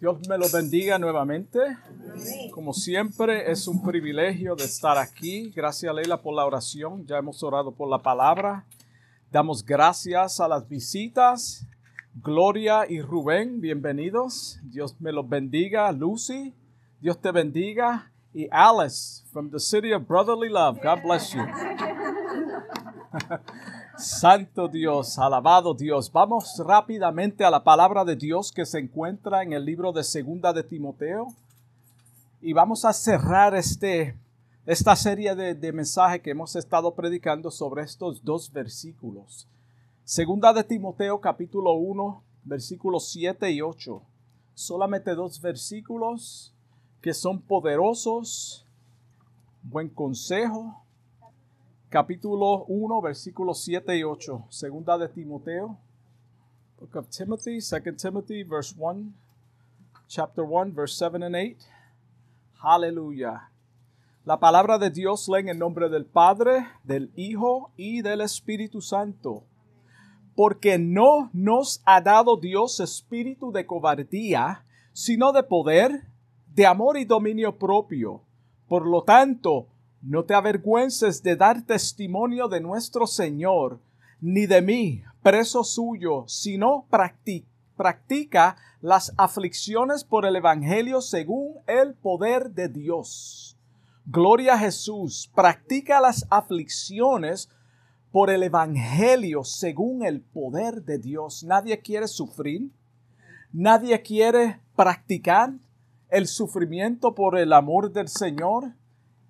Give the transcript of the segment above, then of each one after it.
Dios me lo bendiga nuevamente. Como siempre, es un privilegio de estar aquí. Gracias, Leila, por la oración. Ya hemos orado por la palabra. Damos gracias a las visitas. Gloria y Rubén, bienvenidos. Dios me los bendiga. Lucy, Dios te bendiga. Y Alice, from the city of brotherly love. God bless you. Santo Dios, alabado Dios. Vamos rápidamente a la palabra de Dios que se encuentra en el libro de Segunda de Timoteo. Y vamos a cerrar este, esta serie de, de mensajes que hemos estado predicando sobre estos dos versículos. Segunda de Timoteo capítulo 1, versículos 7 y 8. Solamente dos versículos que son poderosos, buen consejo, capítulo 1, versículos 7 y 8. Segunda de Timoteo. Book of Timothy, 2 Timothy, verse 1, chapter 1, verse 7 and 8. Aleluya. La palabra de Dios leen en nombre del Padre, del Hijo y del Espíritu Santo. Porque no nos ha dado Dios espíritu de cobardía, sino de poder, de amor y dominio propio. Por lo tanto, no te avergüences de dar testimonio de nuestro Señor, ni de mí, preso suyo, sino practica las aflicciones por el Evangelio según el poder de Dios. Gloria a Jesús, practica las aflicciones por el Evangelio según el poder de Dios. Nadie quiere sufrir, nadie quiere practicar el sufrimiento por el amor del Señor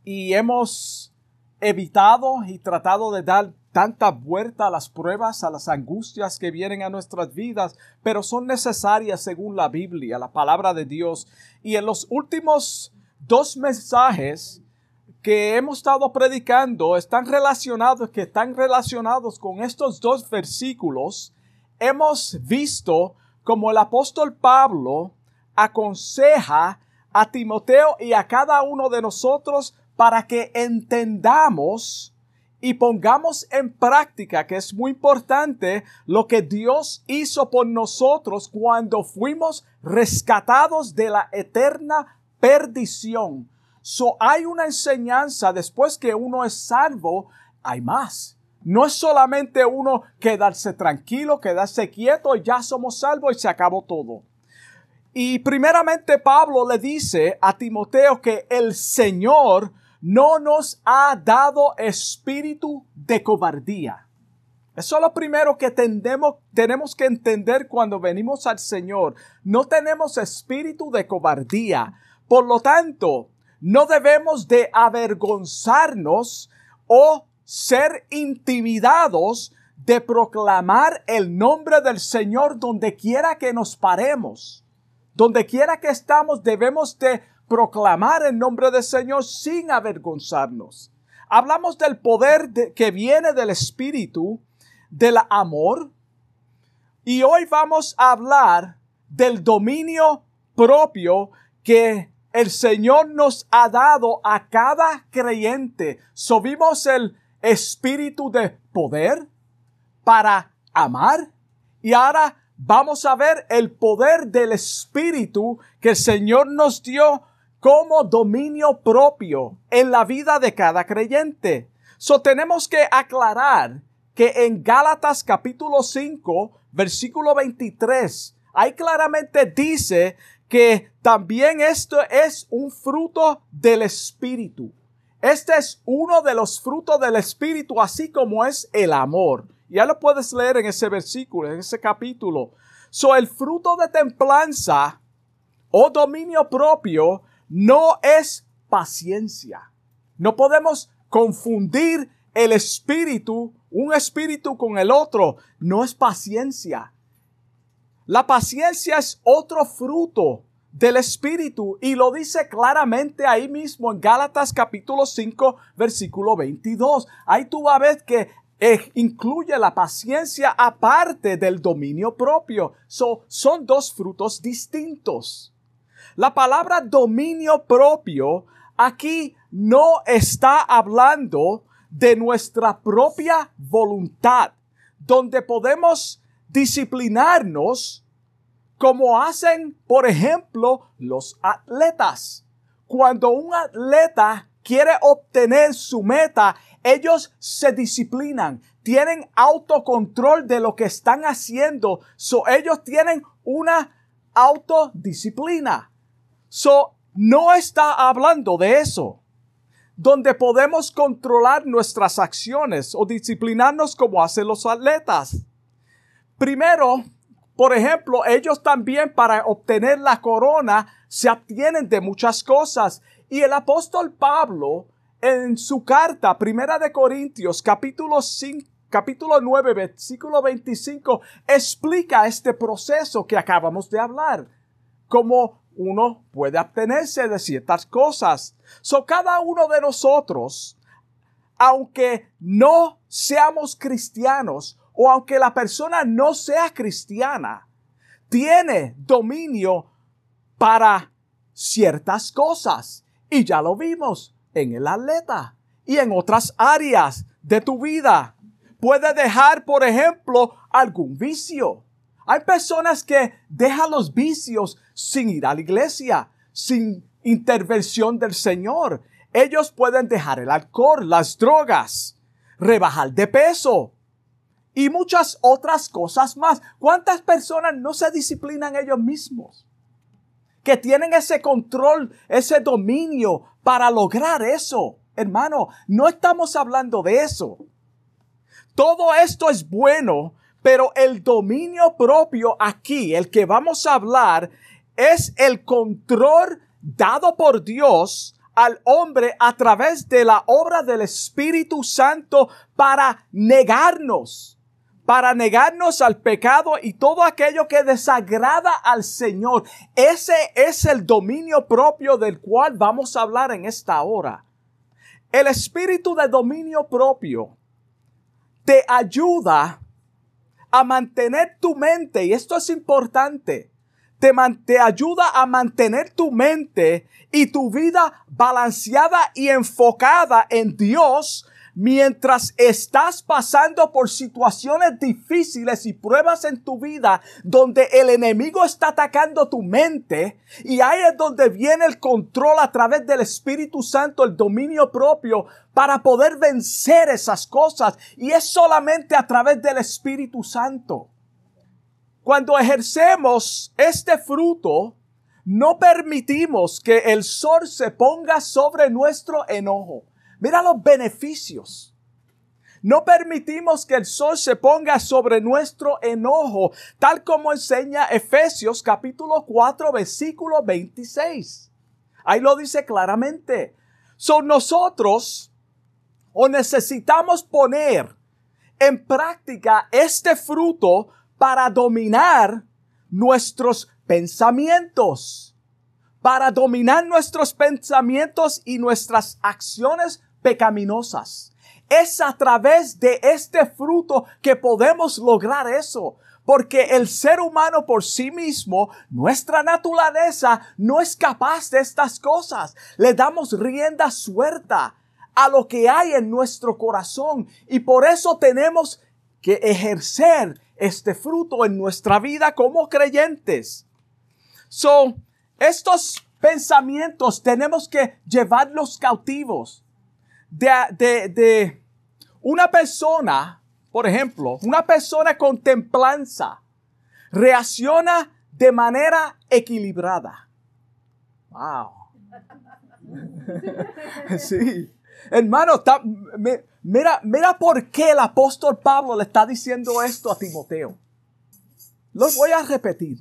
y hemos evitado y tratado de dar tanta vuelta a las pruebas, a las angustias que vienen a nuestras vidas, pero son necesarias según la Biblia, la palabra de Dios. Y en los últimos dos mensajes que hemos estado predicando están relacionados, que están relacionados con estos dos versículos, hemos visto como el apóstol Pablo aconseja a Timoteo y a cada uno de nosotros para que entendamos y pongamos en práctica, que es muy importante, lo que Dios hizo por nosotros cuando fuimos rescatados de la eterna perdición. So hay una enseñanza después que uno es salvo, hay más. No es solamente uno quedarse tranquilo, quedarse quieto ya somos salvos y se acabó todo. Y primeramente Pablo le dice a Timoteo que el Señor no nos ha dado espíritu de cobardía. Eso es lo primero que tenemos que entender cuando venimos al Señor. No tenemos espíritu de cobardía. Por lo tanto, no debemos de avergonzarnos o ser intimidados de proclamar el nombre del Señor donde quiera que nos paremos. Donde quiera que estamos debemos de proclamar el nombre del Señor sin avergonzarnos. Hablamos del poder que viene del Espíritu, del amor, y hoy vamos a hablar del dominio propio que el Señor nos ha dado a cada creyente. Subimos el espíritu de poder para amar y ahora vamos a ver el poder del espíritu que el Señor nos dio como dominio propio en la vida de cada creyente. So tenemos que aclarar que en Gálatas capítulo 5, versículo 23, ahí claramente dice que también esto es un fruto del Espíritu. Este es uno de los frutos del Espíritu, así como es el amor. Ya lo puedes leer en ese versículo, en ese capítulo. So, el fruto de templanza o dominio propio no es paciencia. No podemos confundir el espíritu, un espíritu con el otro. No es paciencia. La paciencia es otro fruto del Espíritu y lo dice claramente ahí mismo en Gálatas capítulo 5 versículo 22. Ahí tú vas a ver que eh, incluye la paciencia aparte del dominio propio. son dos frutos distintos. La palabra dominio propio aquí no está hablando de nuestra propia voluntad, donde podemos disciplinarnos como hacen, por ejemplo, los atletas. Cuando un atleta quiere obtener su meta, ellos se disciplinan, tienen autocontrol de lo que están haciendo. So, ellos tienen una autodisciplina. So, no está hablando de eso. Donde podemos controlar nuestras acciones o disciplinarnos como hacen los atletas. Primero, por ejemplo, ellos también para obtener la corona se abstienen de muchas cosas. Y el apóstol Pablo en su carta, Primera de Corintios, capítulo 5, capítulo 9, versículo 25, explica este proceso que acabamos de hablar. Cómo uno puede abstenerse de ciertas cosas. So, cada uno de nosotros, aunque no seamos cristianos o aunque la persona no sea cristiana, tiene dominio para ciertas cosas. Y ya lo vimos en el atleta y en otras áreas de tu vida. Puede dejar, por ejemplo, algún vicio. Hay personas que dejan los vicios sin ir a la iglesia, sin intervención del Señor. Ellos pueden dejar el alcohol, las drogas, rebajar de peso y muchas otras cosas más. ¿Cuántas personas no se disciplinan ellos mismos? Que tienen ese control, ese dominio para lograr eso. Hermano, no estamos hablando de eso. Todo esto es bueno, pero el dominio propio aquí, el que vamos a hablar, es el control dado por Dios al hombre a través de la obra del Espíritu Santo para negarnos, para negarnos al pecado y todo aquello que desagrada al Señor. Ese es el dominio propio del cual vamos a hablar en esta hora. El espíritu de dominio propio te ayuda a mantener tu mente, y esto es importante, te, te, ayuda a mantener tu mente y tu vida balanceada y enfocada en Dios mientras estás pasando por situaciones difíciles y pruebas en tu vida donde el enemigo está atacando tu mente y ahí es donde viene el control a través del Espíritu Santo, el dominio propio para poder vencer esas cosas y es solamente a través del Espíritu Santo. Cuando ejercemos este fruto, no permitimos que el sol se ponga sobre nuestro enojo. Mira los beneficios. No permitimos que el sol se ponga sobre nuestro enojo, tal como enseña Efesios capítulo 4 versículo 26. Ahí lo dice claramente. Son nosotros o necesitamos poner en práctica este fruto para dominar nuestros pensamientos, para dominar nuestros pensamientos y nuestras acciones pecaminosas. Es a través de este fruto que podemos lograr eso. Porque el ser humano por sí mismo, nuestra naturaleza, no es capaz de estas cosas. Le damos rienda suelta a lo que hay en nuestro corazón. Y por eso tenemos que ejercer este fruto en nuestra vida como creyentes. So, estos pensamientos tenemos que llevarlos cautivos de, de, una persona, por ejemplo, una persona con templanza, reacciona de manera equilibrada. Wow. sí. Hermano, mira, mira por qué el apóstol Pablo le está diciendo esto a Timoteo. Lo voy a repetir.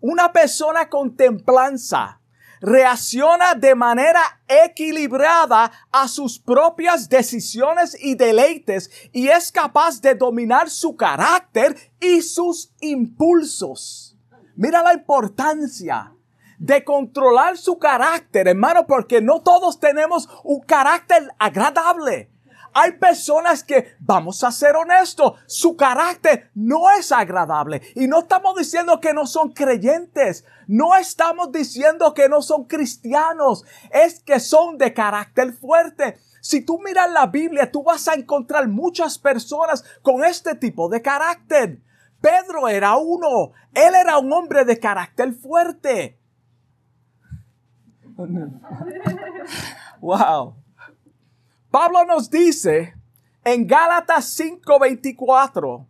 Una persona con templanza reacciona de manera equilibrada a sus propias decisiones y deleites y es capaz de dominar su carácter y sus impulsos. Mira la importancia de controlar su carácter, hermano, porque no todos tenemos un carácter agradable. Hay personas que, vamos a ser honestos, su carácter no es agradable. Y no estamos diciendo que no son creyentes. No estamos diciendo que no son cristianos. Es que son de carácter fuerte. Si tú miras la Biblia, tú vas a encontrar muchas personas con este tipo de carácter. Pedro era uno. Él era un hombre de carácter fuerte. Wow. Pablo nos dice en Gálatas 5:24,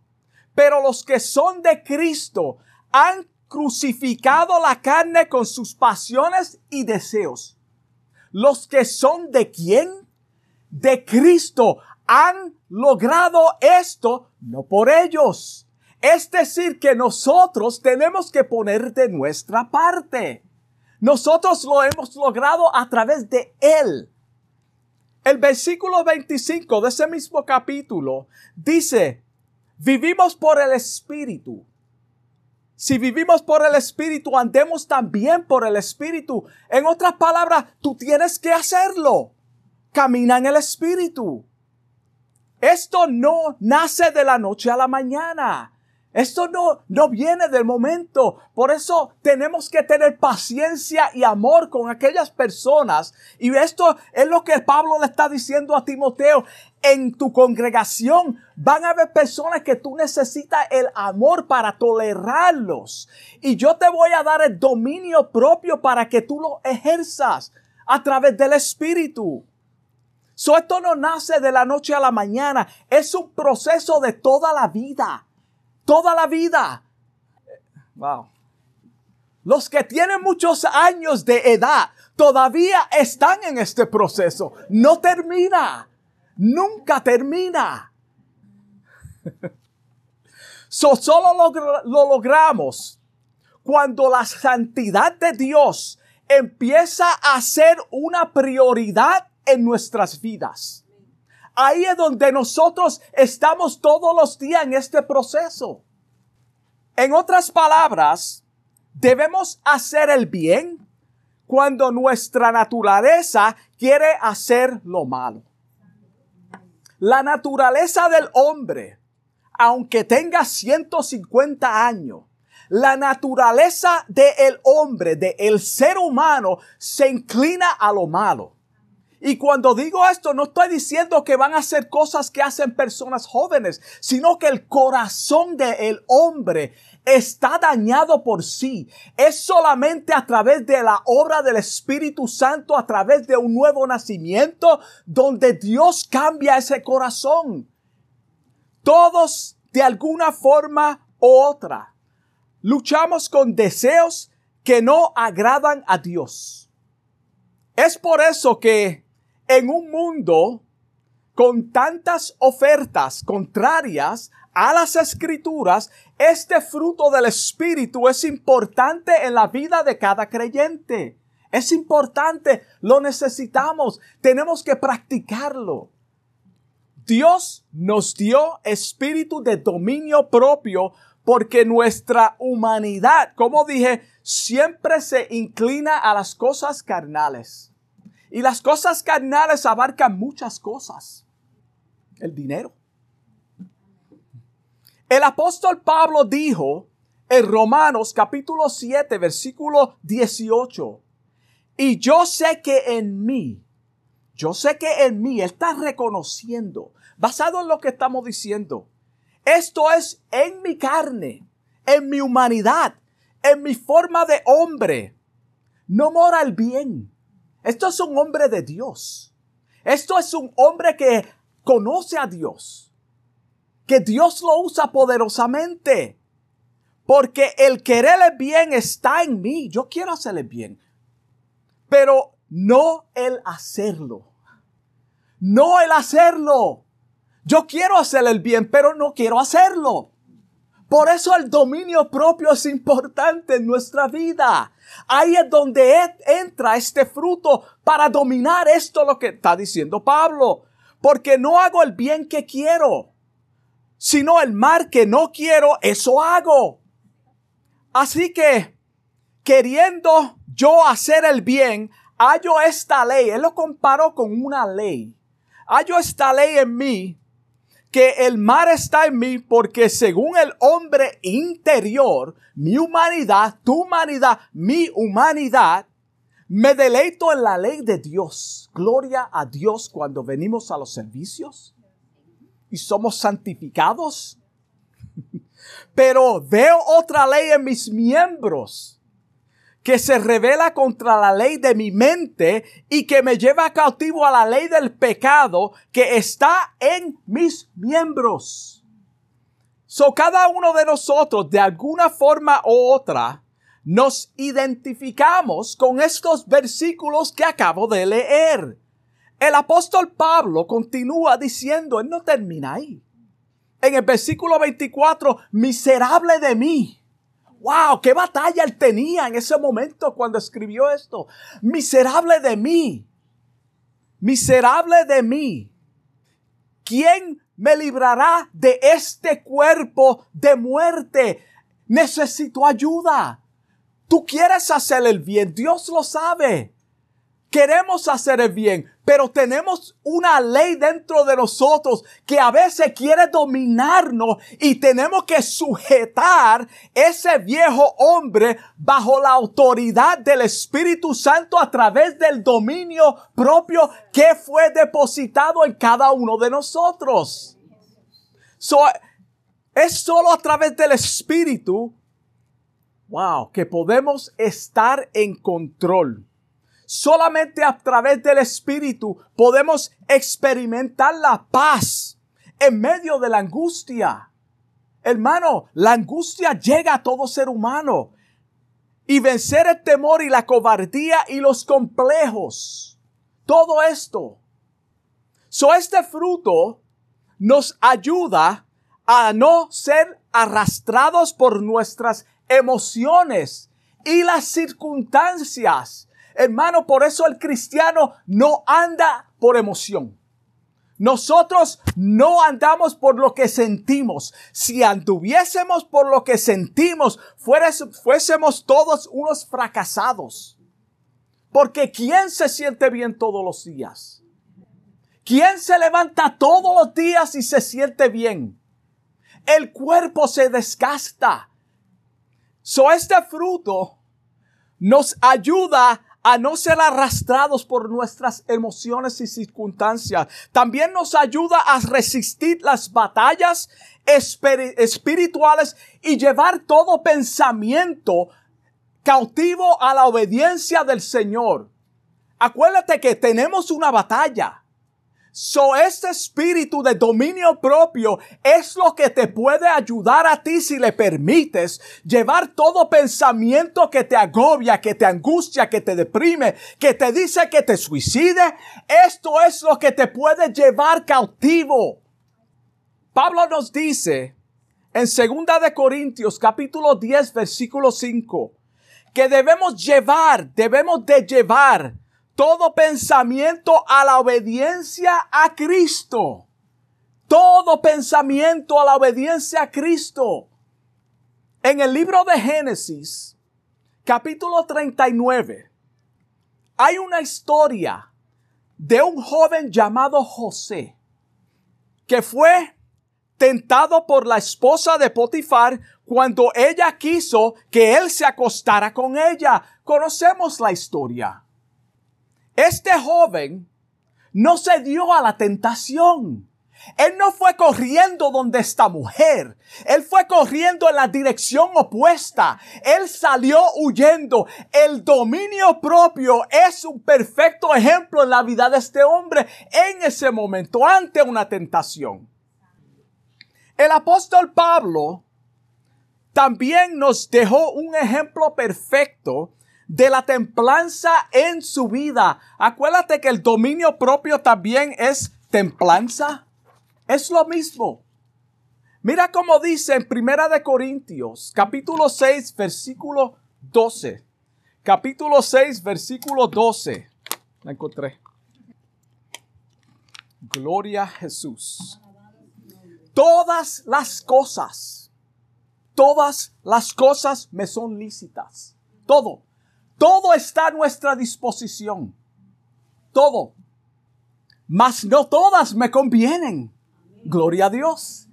pero los que son de Cristo han crucificado la carne con sus pasiones y deseos. Los que son de quién? De Cristo han logrado esto no por ellos. Es decir, que nosotros tenemos que poner de nuestra parte. Nosotros lo hemos logrado a través de Él. El versículo 25 de ese mismo capítulo dice, vivimos por el Espíritu. Si vivimos por el Espíritu, andemos también por el Espíritu. En otras palabras, tú tienes que hacerlo. Camina en el Espíritu. Esto no nace de la noche a la mañana. Esto no, no viene del momento. Por eso tenemos que tener paciencia y amor con aquellas personas. Y esto es lo que Pablo le está diciendo a Timoteo. En tu congregación van a haber personas que tú necesitas el amor para tolerarlos. Y yo te voy a dar el dominio propio para que tú lo ejerzas a través del Espíritu. So, esto no nace de la noche a la mañana. Es un proceso de toda la vida toda la vida. Wow. Los que tienen muchos años de edad todavía están en este proceso. No termina. Nunca termina. solo lo, lo logramos cuando la santidad de Dios empieza a ser una prioridad en nuestras vidas. Ahí es donde nosotros estamos todos los días en este proceso. En otras palabras, debemos hacer el bien cuando nuestra naturaleza quiere hacer lo malo. La naturaleza del hombre, aunque tenga 150 años, la naturaleza del hombre, del ser humano, se inclina a lo malo. Y cuando digo esto, no estoy diciendo que van a hacer cosas que hacen personas jóvenes, sino que el corazón del hombre está dañado por sí. Es solamente a través de la obra del Espíritu Santo, a través de un nuevo nacimiento, donde Dios cambia ese corazón. Todos, de alguna forma u otra, luchamos con deseos que no agradan a Dios. Es por eso que en un mundo con tantas ofertas contrarias a las escrituras, este fruto del Espíritu es importante en la vida de cada creyente. Es importante, lo necesitamos, tenemos que practicarlo. Dios nos dio espíritu de dominio propio porque nuestra humanidad, como dije, siempre se inclina a las cosas carnales. Y las cosas carnales abarcan muchas cosas. El dinero. El apóstol Pablo dijo en Romanos capítulo 7 versículo 18, y yo sé que en mí, yo sé que en mí, está reconociendo, basado en lo que estamos diciendo, esto es en mi carne, en mi humanidad, en mi forma de hombre, no mora el bien esto es un hombre de Dios. Esto es un hombre que conoce a Dios. Que Dios lo usa poderosamente. Porque el quererle bien está en mí. Yo quiero hacerle bien. Pero no el hacerlo. No el hacerlo. Yo quiero hacerle el bien, pero no quiero hacerlo. Por eso el dominio propio es importante en nuestra vida. Ahí es donde entra este fruto para dominar esto lo que está diciendo Pablo. Porque no hago el bien que quiero, sino el mal que no quiero, eso hago. Así que, queriendo yo hacer el bien, hallo esta ley. Él lo comparó con una ley. Hallo esta ley en mí que el mar está en mí porque según el hombre interior, mi humanidad, tu humanidad, mi humanidad, me deleito en la ley de Dios. Gloria a Dios cuando venimos a los servicios y somos santificados. Pero veo otra ley en mis miembros que se revela contra la ley de mi mente y que me lleva cautivo a la ley del pecado que está en mis miembros. So cada uno de nosotros, de alguna forma u otra, nos identificamos con estos versículos que acabo de leer. El apóstol Pablo continúa diciendo, él no termina ahí. En el versículo 24, miserable de mí. Wow, qué batalla él tenía en ese momento cuando escribió esto. Miserable de mí. Miserable de mí. ¿Quién me librará de este cuerpo de muerte? Necesito ayuda. Tú quieres hacer el bien, Dios lo sabe. Queremos hacer el bien, pero tenemos una ley dentro de nosotros que a veces quiere dominarnos y tenemos que sujetar ese viejo hombre bajo la autoridad del Espíritu Santo a través del dominio propio que fue depositado en cada uno de nosotros. es solo a través del Espíritu Wow, que podemos estar en control. Solamente a través del Espíritu podemos experimentar la paz en medio de la angustia. Hermano, la angustia llega a todo ser humano. Y vencer el temor y la cobardía y los complejos. Todo esto. So este fruto nos ayuda a no ser arrastrados por nuestras emociones y las circunstancias. Hermano, por eso el cristiano no anda por emoción. Nosotros no andamos por lo que sentimos. Si anduviésemos por lo que sentimos, fuésemos todos unos fracasados. Porque ¿quién se siente bien todos los días? ¿Quién se levanta todos los días y se siente bien? El cuerpo se desgasta. So este fruto nos ayuda a no ser arrastrados por nuestras emociones y circunstancias. También nos ayuda a resistir las batallas espirituales y llevar todo pensamiento cautivo a la obediencia del Señor. Acuérdate que tenemos una batalla. So, este espíritu de dominio propio es lo que te puede ayudar a ti si le permites llevar todo pensamiento que te agobia, que te angustia, que te deprime, que te dice que te suicide. Esto es lo que te puede llevar cautivo. Pablo nos dice en segunda de Corintios capítulo 10 versículo 5 que debemos llevar, debemos de llevar todo pensamiento a la obediencia a Cristo. Todo pensamiento a la obediencia a Cristo. En el libro de Génesis, capítulo 39, hay una historia de un joven llamado José, que fue tentado por la esposa de Potifar cuando ella quiso que él se acostara con ella. Conocemos la historia. Este joven no se dio a la tentación. Él no fue corriendo donde esta mujer. Él fue corriendo en la dirección opuesta. Él salió huyendo. El dominio propio es un perfecto ejemplo en la vida de este hombre en ese momento ante una tentación. El apóstol Pablo también nos dejó un ejemplo perfecto de la templanza en su vida. Acuérdate que el dominio propio también es templanza. Es lo mismo. Mira cómo dice en Primera de Corintios, capítulo 6, versículo 12. Capítulo 6, versículo 12. La encontré. Gloria a Jesús. Todas las cosas, todas las cosas me son lícitas. Todo. Todo está a nuestra disposición. Todo. Mas no todas me convienen. Gloria a Dios.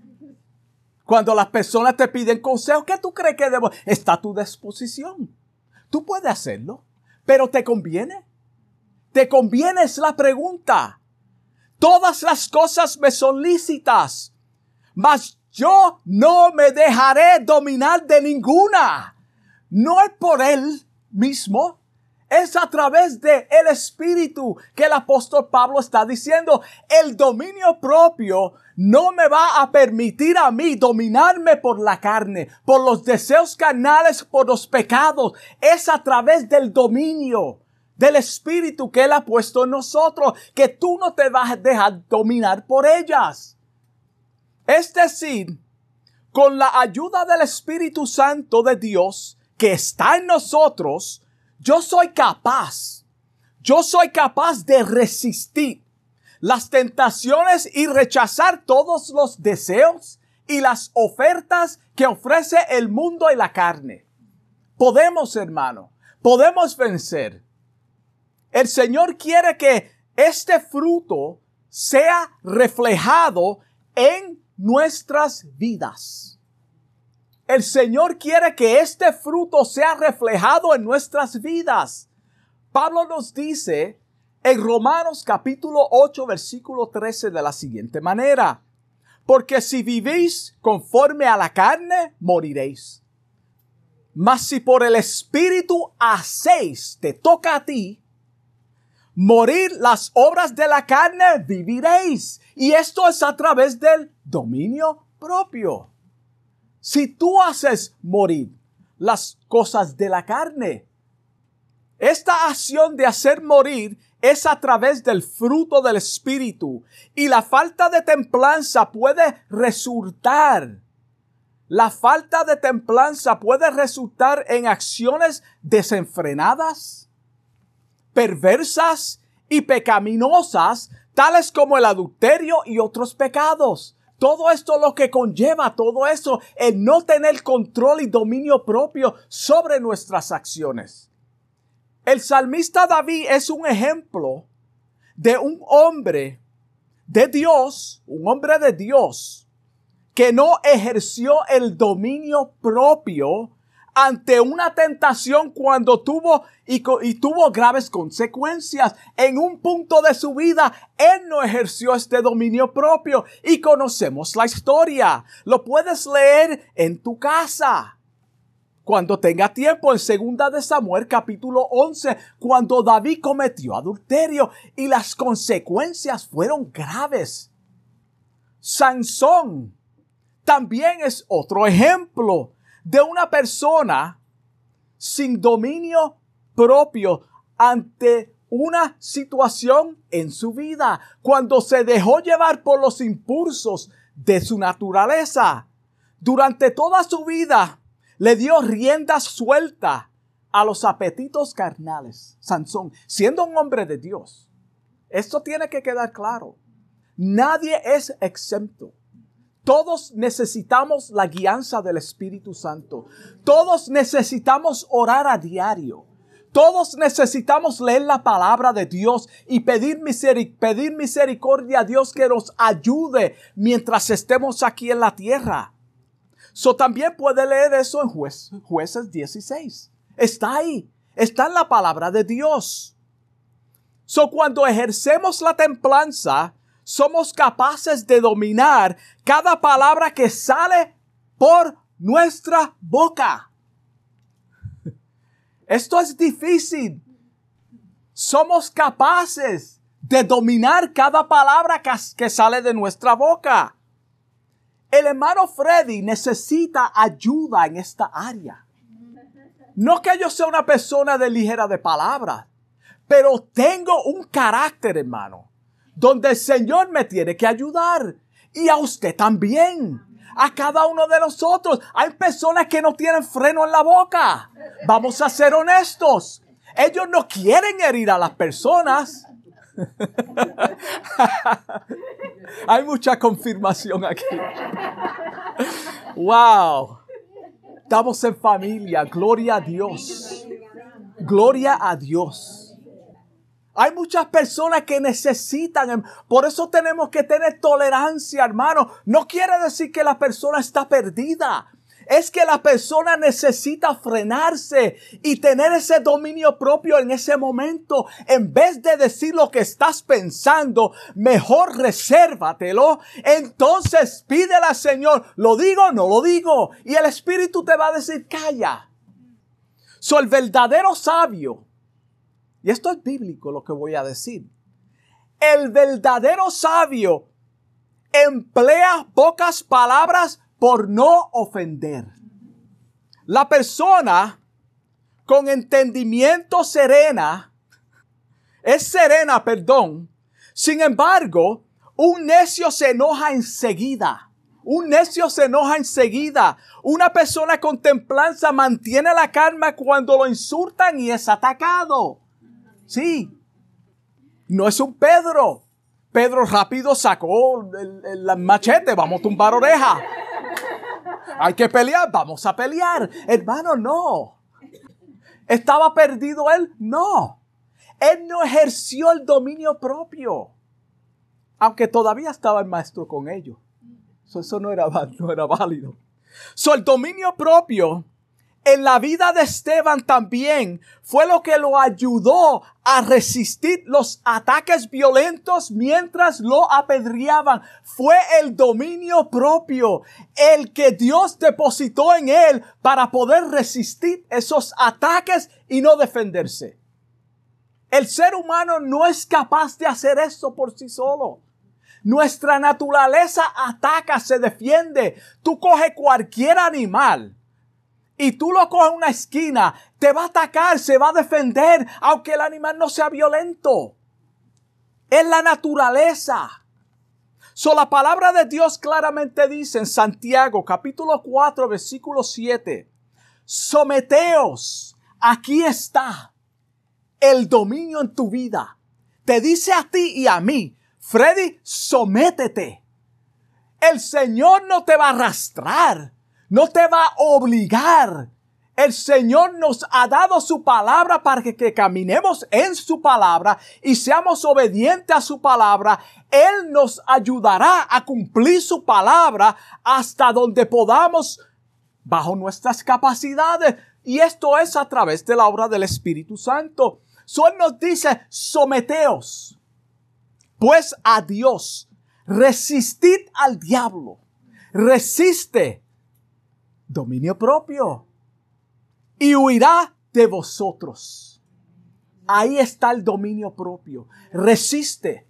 Cuando las personas te piden consejo, ¿qué tú crees que debo? Está a tu disposición. Tú puedes hacerlo, pero ¿te conviene? ¿Te conviene? Es la pregunta. Todas las cosas me son lícitas, mas yo no me dejaré dominar de ninguna. No es por él mismo, es a través de el Espíritu que el apóstol Pablo está diciendo. El dominio propio no me va a permitir a mí dominarme por la carne, por los deseos carnales, por los pecados. Es a través del dominio del Espíritu que Él ha puesto en nosotros, que tú no te vas a dejar dominar por ellas. Es decir, con la ayuda del Espíritu Santo de Dios que está en nosotros, yo soy capaz, yo soy capaz de resistir las tentaciones y rechazar todos los deseos y las ofertas que ofrece el mundo y la carne. Podemos, hermano, podemos vencer. El Señor quiere que este fruto sea reflejado en nuestras vidas. El Señor quiere que este fruto sea reflejado en nuestras vidas. Pablo nos dice en Romanos capítulo 8 versículo 13 de la siguiente manera. Porque si vivís conforme a la carne, moriréis. Mas si por el Espíritu hacéis, te toca a ti, morir las obras de la carne, viviréis. Y esto es a través del dominio propio. Si tú haces morir las cosas de la carne, esta acción de hacer morir es a través del fruto del Espíritu y la falta de templanza puede resultar la falta de templanza puede resultar en acciones desenfrenadas, perversas y pecaminosas, tales como el adulterio y otros pecados. Todo esto lo que conlleva, todo eso, el no tener control y dominio propio sobre nuestras acciones. El salmista David es un ejemplo de un hombre de Dios, un hombre de Dios, que no ejerció el dominio propio ante una tentación cuando tuvo y, tuvo graves consecuencias. En un punto de su vida, él no ejerció este dominio propio y conocemos la historia. Lo puedes leer en tu casa. Cuando tenga tiempo en segunda de Samuel capítulo 11, cuando David cometió adulterio y las consecuencias fueron graves. Sansón también es otro ejemplo de una persona sin dominio propio ante una situación en su vida, cuando se dejó llevar por los impulsos de su naturaleza. Durante toda su vida le dio rienda suelta a los apetitos carnales. Sansón, siendo un hombre de Dios. Esto tiene que quedar claro. Nadie es exento. Todos necesitamos la guianza del Espíritu Santo. Todos necesitamos orar a diario. Todos necesitamos leer la palabra de Dios y pedir, misericordia a Dios que nos ayude mientras estemos aquí en la tierra. So también puede leer eso en jueces 16. Está ahí. Está en la palabra de Dios. So cuando ejercemos la templanza, somos capaces de dominar cada palabra que sale por nuestra boca. Esto es difícil. Somos capaces de dominar cada palabra que, sale de nuestra boca. El hermano Freddy necesita ayuda en esta área. No que yo sea una persona de ligera de palabras, pero tengo un carácter, hermano donde el Señor me tiene que ayudar. Y a usted también. A cada uno de nosotros. Hay personas que no tienen freno en la boca. Vamos a ser honestos. Ellos no quieren herir a las personas. Hay mucha confirmación aquí. Wow. Estamos en familia. Gloria a Dios. Gloria a Dios. Hay muchas personas que necesitan, em, por eso tenemos que tener tolerancia, hermano. No quiere decir que la persona está perdida. es que la persona necesita frenarse y tener ese dominio propio en ese momento. En vez de decir lo que estás pensando, mejor resérvatelo. Entonces pídele al Señor, ¿lo digo o no lo digo? Y el Espíritu te va a decir, calla. Soy el verdadero sabio, y esto es bíblico lo que voy a decir, el verdadero sabio emplea pocas palabras por no ofender. La persona con entendimiento serena, es serena, perdón. Sin embargo, un necio se enoja enseguida. Un necio se enoja enseguida. Una persona con templanza mantiene la calma cuando lo insultan y es atacado. Sí. No es un Pedro. Pedro rápido sacó el, machete, vamos a tumbar oreja. Hay que pelear, vamos a pelear. Hermano, no. ¿Estaba perdido él? No. Él no ejerció el dominio propio. Aunque todavía estaba el maestro con ellos. eso no era, era válido. So, el dominio propio en la vida de Esteban también fue lo que lo ayudó a resistir los ataques violentos mientras lo apedreaban. Fue el dominio propio, el que Dios depositó en él para poder resistir esos ataques y no defenderse. El ser humano no es capaz de hacer eso por sí solo. Nuestra naturaleza ataca, se defiende. Tú coge cualquier animal y tú lo coges en una esquina, te va a atacar, se va a defender, aunque el animal no sea violento. Es la naturaleza. So, la palabra de Dios claramente dice en Santiago capítulo 4 versículo 7, someteos, aquí está el dominio en tu vida. Te dice a ti y a mí, Freddy, sométete. El Señor no te va a arrastrar no te va a obligar. El Señor nos ha dado su palabra para que, caminemos en su palabra y seamos obedientes a su palabra. Él nos ayudará a cumplir su palabra hasta donde podamos bajo nuestras capacidades. Y esto es a través de la obra del Espíritu Santo. Él nos dice, someteos pues a Dios, resistid al diablo, resiste dominio propio. Y huirá de vosotros. Ahí está el dominio propio. Resiste.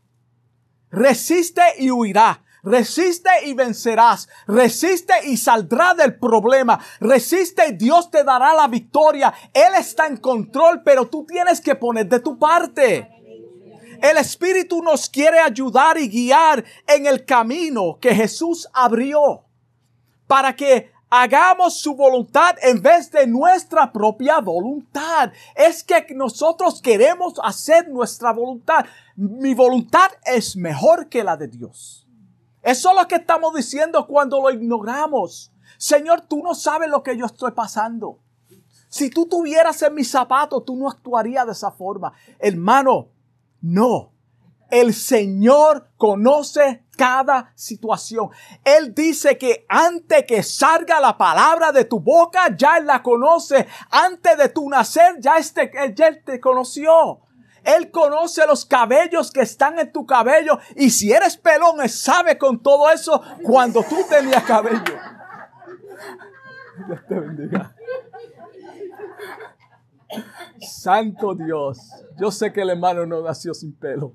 Resiste y huirá. Resiste y vencerás. Resiste y saldrá del problema. Resiste y Dios te dará la victoria. Él está en control, pero tú tienes que poner de tu parte. El Espíritu nos quiere ayudar y guiar en el camino que Jesús abrió para que hagamos su voluntad en vez de nuestra propia voluntad. Es que nosotros queremos hacer nuestra voluntad. Mi voluntad es mejor que la de Dios. Eso es lo que estamos diciendo cuando lo ignoramos. Señor, tú no sabes lo que yo estoy pasando. Si tú tuvieras en mis zapatos, tú no actuarías de esa forma. Hermano, no. El Señor conoce cada situación. Él dice que antes que salga la palabra de tu boca, ya Él la conoce. Antes de tu nacer, ya, este, Él te conoció. Él conoce los cabellos que están en tu cabello. Y si eres pelón, Él sabe con todo eso cuando tú tenías cabello. Dios te bendiga. Santo Dios. Yo sé que el hermano no nació sin pelo.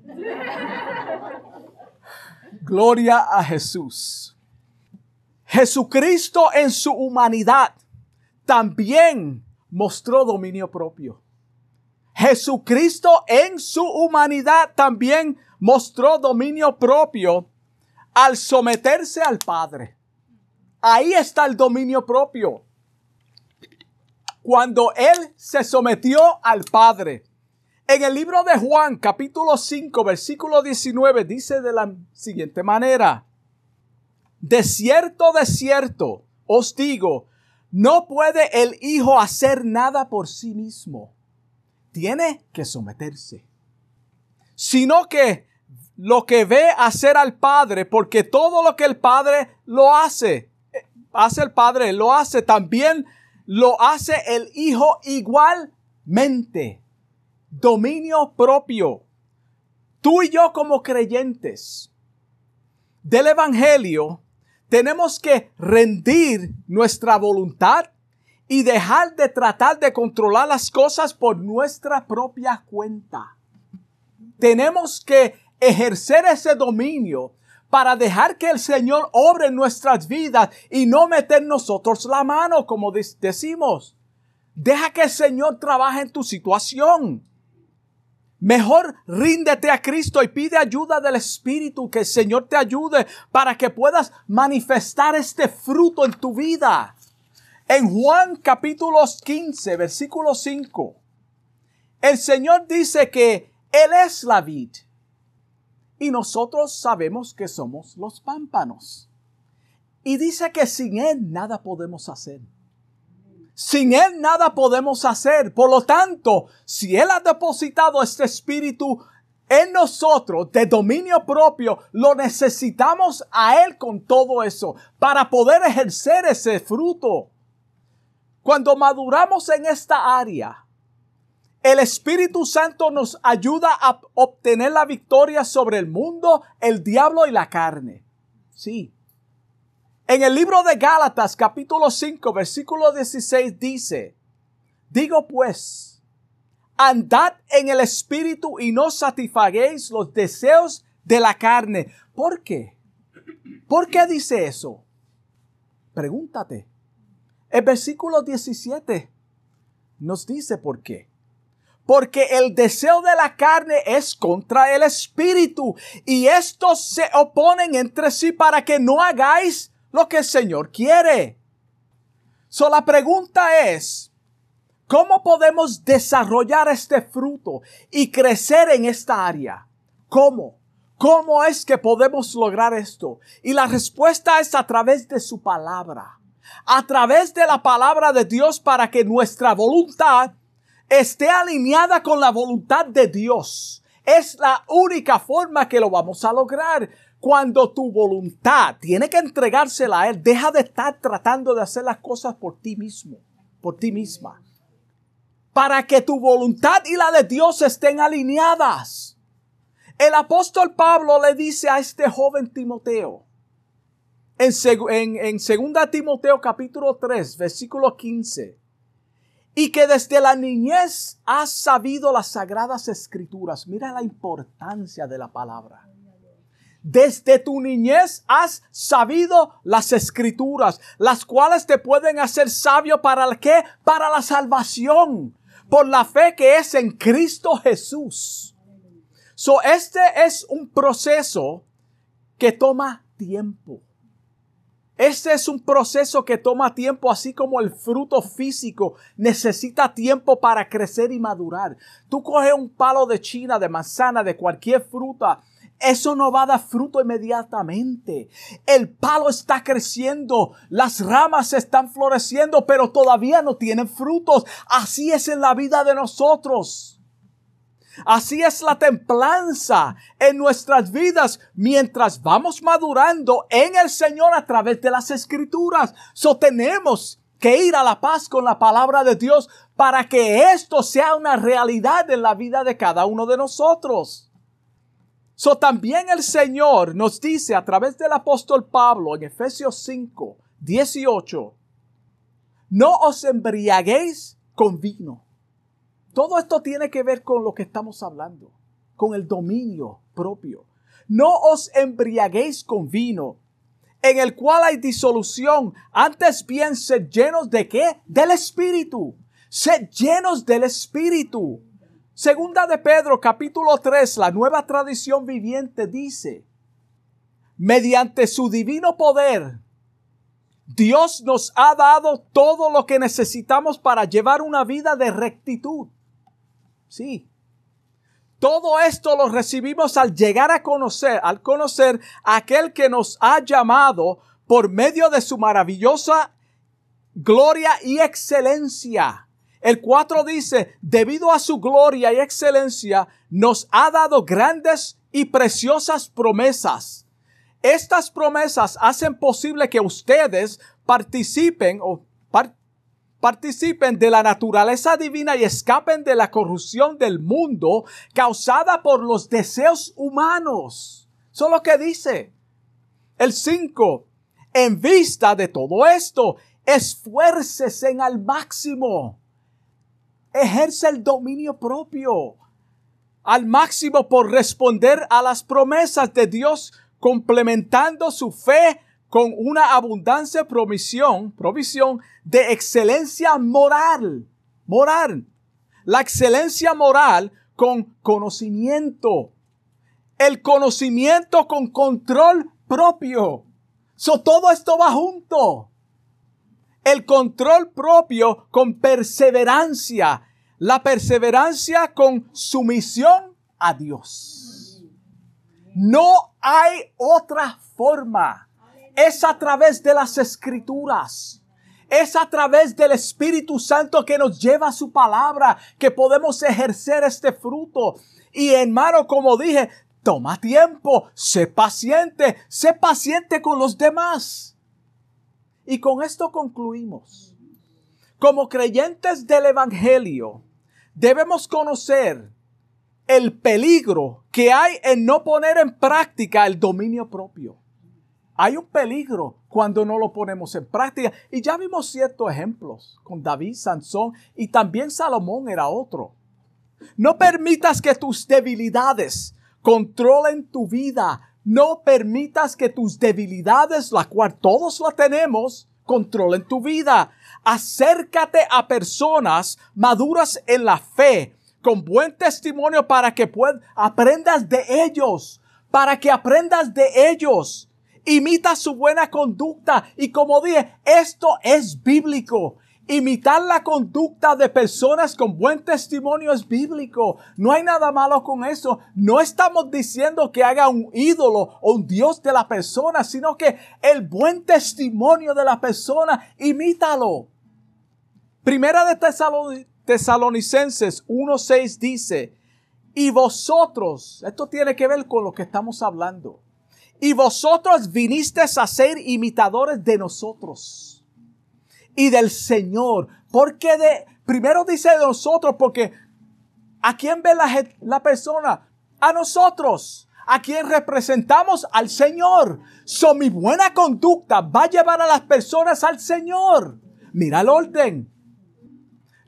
Gloria a Jesús. Jesucristo en su humanidad también mostró dominio propio. Jesucristo en su humanidad también mostró dominio propio al someterse al Padre. Ahí está el dominio propio. Cuando Él se sometió al Padre. En el libro de Juan, capítulo 5, versículo 19, dice de la siguiente manera. De cierto, de cierto, os digo, no puede el Hijo hacer nada por sí mismo. Tiene que someterse. Sino que lo que ve hacer al Padre, porque todo lo que el Padre lo hace. hace el Padre, lo hace, también lo hace el Hijo igualmente. Dominio propio. Tú y yo como creyentes del Evangelio tenemos que rendir nuestra voluntad y dejar de tratar de controlar las cosas por nuestra propia cuenta. Tenemos que ejercer ese dominio para dejar que el Señor obre en nuestras vidas y no meter nosotros la mano, como decimos. Deja que el Señor trabaje en tu situación. Mejor ríndete a Cristo y pide ayuda del Espíritu, que el Señor te ayude para que puedas manifestar este fruto en tu vida. En Juan capítulo 15, versículo 5, el Señor dice que Él es la vid y nosotros sabemos que somos los pámpanos. Y dice que sin Él nada podemos hacer. Sin Él nada podemos hacer. Por lo tanto, si Él ha depositado este espíritu en nosotros de dominio propio, lo necesitamos a Él con todo eso para poder ejercer ese fruto. Cuando maduramos en esta área, el Espíritu Santo nos ayuda a obtener la victoria sobre el mundo, el diablo y la carne. Sí. En el libro de Gálatas capítulo 5 versículo 16 dice, digo pues, andad en el Espíritu y no satisfaguéis los deseos de la carne. ¿Por qué? ¿Por qué dice eso? Pregúntate. El versículo 17 nos dice por qué. Porque el deseo de la carne es contra el espíritu y estos se oponen entre sí para que no hagáis lo que el Señor quiere. So la pregunta es, ¿cómo podemos desarrollar este fruto y crecer en esta área? ¿Cómo? ¿Cómo es que podemos lograr esto? Y la respuesta es a través de su palabra a través de la palabra de Dios para que nuestra voluntad esté alineada con la voluntad de Dios. Es la única forma que lo vamos a lograr. Cuando tu voluntad tiene que entregársela a Él, deja de estar tratando de hacer las cosas por ti mismo, por ti misma. Para que tu voluntad y la de Dios estén alineadas. El apóstol Pablo le dice a este joven Timoteo, en, en, 2 Timoteo capítulo 3, versículo 15. Y que desde la niñez has sabido las sagradas escrituras. Mira la importancia de la palabra. Desde tu niñez has sabido las escrituras, las cuales te pueden hacer sabio para el qué? Para la salvación, por la fe que es en Cristo Jesús. So, este es un proceso que toma tiempo. Este es un proceso que toma tiempo, así como el fruto físico necesita tiempo para crecer y madurar. Tú coges un palo de china, de manzana, de cualquier fruta, eso no va a dar fruto inmediatamente. El palo está creciendo, las ramas están floreciendo, pero todavía no tienen frutos. Así es en la vida de nosotros. Así es la templanza en nuestras vidas mientras vamos madurando en el Señor a través de las escrituras. So tenemos que ir a la paz con la palabra de Dios para que esto sea una realidad en la vida de cada uno de nosotros. So también el Señor nos dice a través del apóstol Pablo en Efesios 5, 18, no os embriaguéis con vino todo esto tiene que ver con lo que estamos hablando, con el dominio propio. No os embriaguéis con vino, en el cual hay disolución. Antes bien, sed llenos de qué? Del Espíritu. Sed llenos del Espíritu. Segunda de Pedro, capítulo 3, la nueva tradición viviente dice, mediante su divino poder, Dios nos ha dado todo lo que necesitamos para llevar una vida de rectitud. Sí. Todo esto lo recibimos al llegar a conocer, al conocer a aquel que nos ha llamado por medio de su maravillosa gloria y excelencia. El 4 dice, debido a su gloria y excelencia, nos ha dado grandes y preciosas promesas. Estas promesas hacen posible que ustedes participen o participen de la naturaleza divina y escapen de la corrupción del mundo causada por los deseos humanos. Eso es lo que dice. El 5. En vista de todo esto, esfuércese al máximo. Ejerce el dominio propio al máximo por responder a las promesas de Dios, complementando su fe con una abundancia provisión, provisión de excelencia moral, moral. La excelencia moral con conocimiento. El conocimiento con control propio. So, todo esto va junto. El control propio con perseverancia. La perseverancia con sumisión a Dios. No hay otra forma es a través de las escrituras. Es a través del Espíritu Santo que nos lleva su palabra que podemos ejercer este fruto. Y hermano, como dije, toma tiempo, sé paciente, sé paciente con los demás. Y con esto concluimos. Como creyentes del Evangelio, debemos conocer el peligro que hay en no poner en práctica el dominio propio. Hay un peligro cuando no lo ponemos en práctica. Y ya vimos ciertos ejemplos con David, Sansón y también Salomón era otro. No permitas que tus debilidades controlen tu vida. No permitas que tus debilidades, la cual todos la tenemos, controlen tu vida. Acércate a personas maduras en la fe, con buen testimonio para que aprendas de ellos, para que aprendas de ellos imita su buena conducta. Y como dije, esto es bíblico. Imitar la conducta de personas con buen testimonio es bíblico. No hay nada malo con eso. No estamos diciendo que haga un ídolo o un Dios de la persona, sino que el buen testimonio de la persona, imítalo. Primera de Tesalonicenses 1.6 dice, y vosotros, esto tiene que ver con lo que estamos hablando y vosotros vinisteis a ser imitadores de nosotros y del Señor. Porque de, primero dice de nosotros, porque ¿a quién ve la, la persona? A nosotros a quien representamos al Señor. So mi buena conducta va a llevar a las personas al Señor. Mira el orden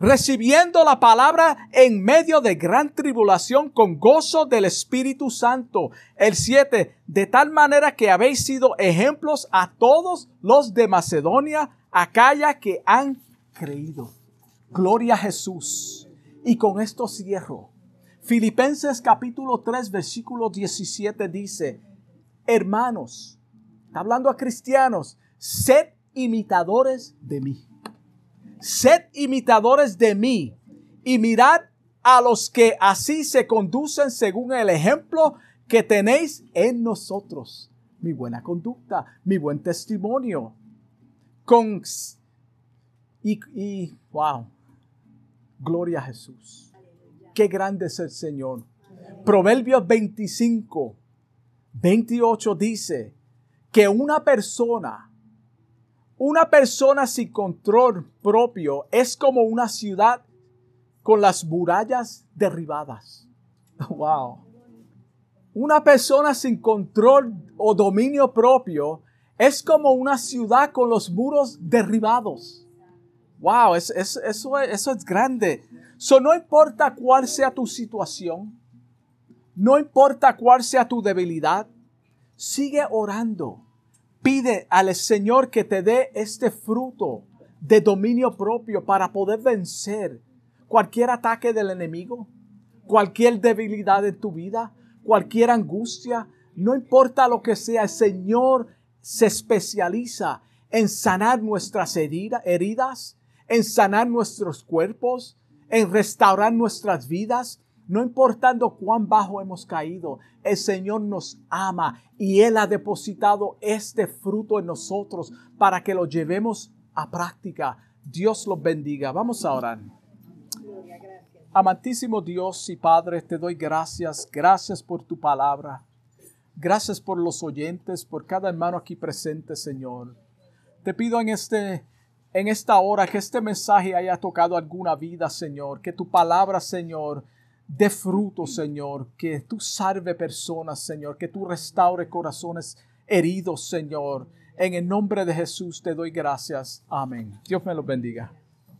recibiendo la palabra en medio de gran tribulación con gozo del Espíritu Santo. El 7, de tal manera que habéis sido ejemplos a todos los de Macedonia, Acaya que han creído. Gloria a Jesús. Y con esto cierro. Filipenses capítulo 3 versículo 17 dice, hermanos, hablando a cristianos, sed imitadores de mí sed imitadores de mí y mirad a los que así se conducen según el ejemplo que tenéis en nosotros. Mi buena conducta, mi buen testimonio. Y, y wow, gloria a Jesús. Qué grande es el Señor. Proverbios 25, 28 dice que una persona una persona sin control propio es como una ciudad con las murallas derribadas. Wow. Una persona sin control o dominio propio es como una ciudad con los muros derribados. Wow, eso, eso, es grande. So, no importa cuál sea tu situación, no importa cuál sea tu debilidad, sigue orando Pide al Señor que te dé este fruto de dominio propio para poder vencer cualquier ataque del enemigo, cualquier debilidad en tu vida, cualquier angustia, no importa lo que sea, el Señor se especializa en sanar nuestras heridas, en sanar nuestros cuerpos, en restaurar nuestras vidas, no importando cuán bajo hemos caído, el Señor nos ama y Él ha depositado este fruto en nosotros para que lo llevemos a práctica. Dios los bendiga. Vamos a orar. Amantísimo Dios y Padre, te doy gracias, gracias por tu palabra. Gracias por los oyentes, por cada hermano aquí presente, Señor. Te pido en este en esta hora que este mensaje haya tocado alguna vida, Señor, que tu palabra, Señor, dé fruto, Señor, que tú salve personas, Señor, que tú restaure corazones heridos, Señor. En el nombre de Jesús te doy gracias. Amén. Dios me los bendiga.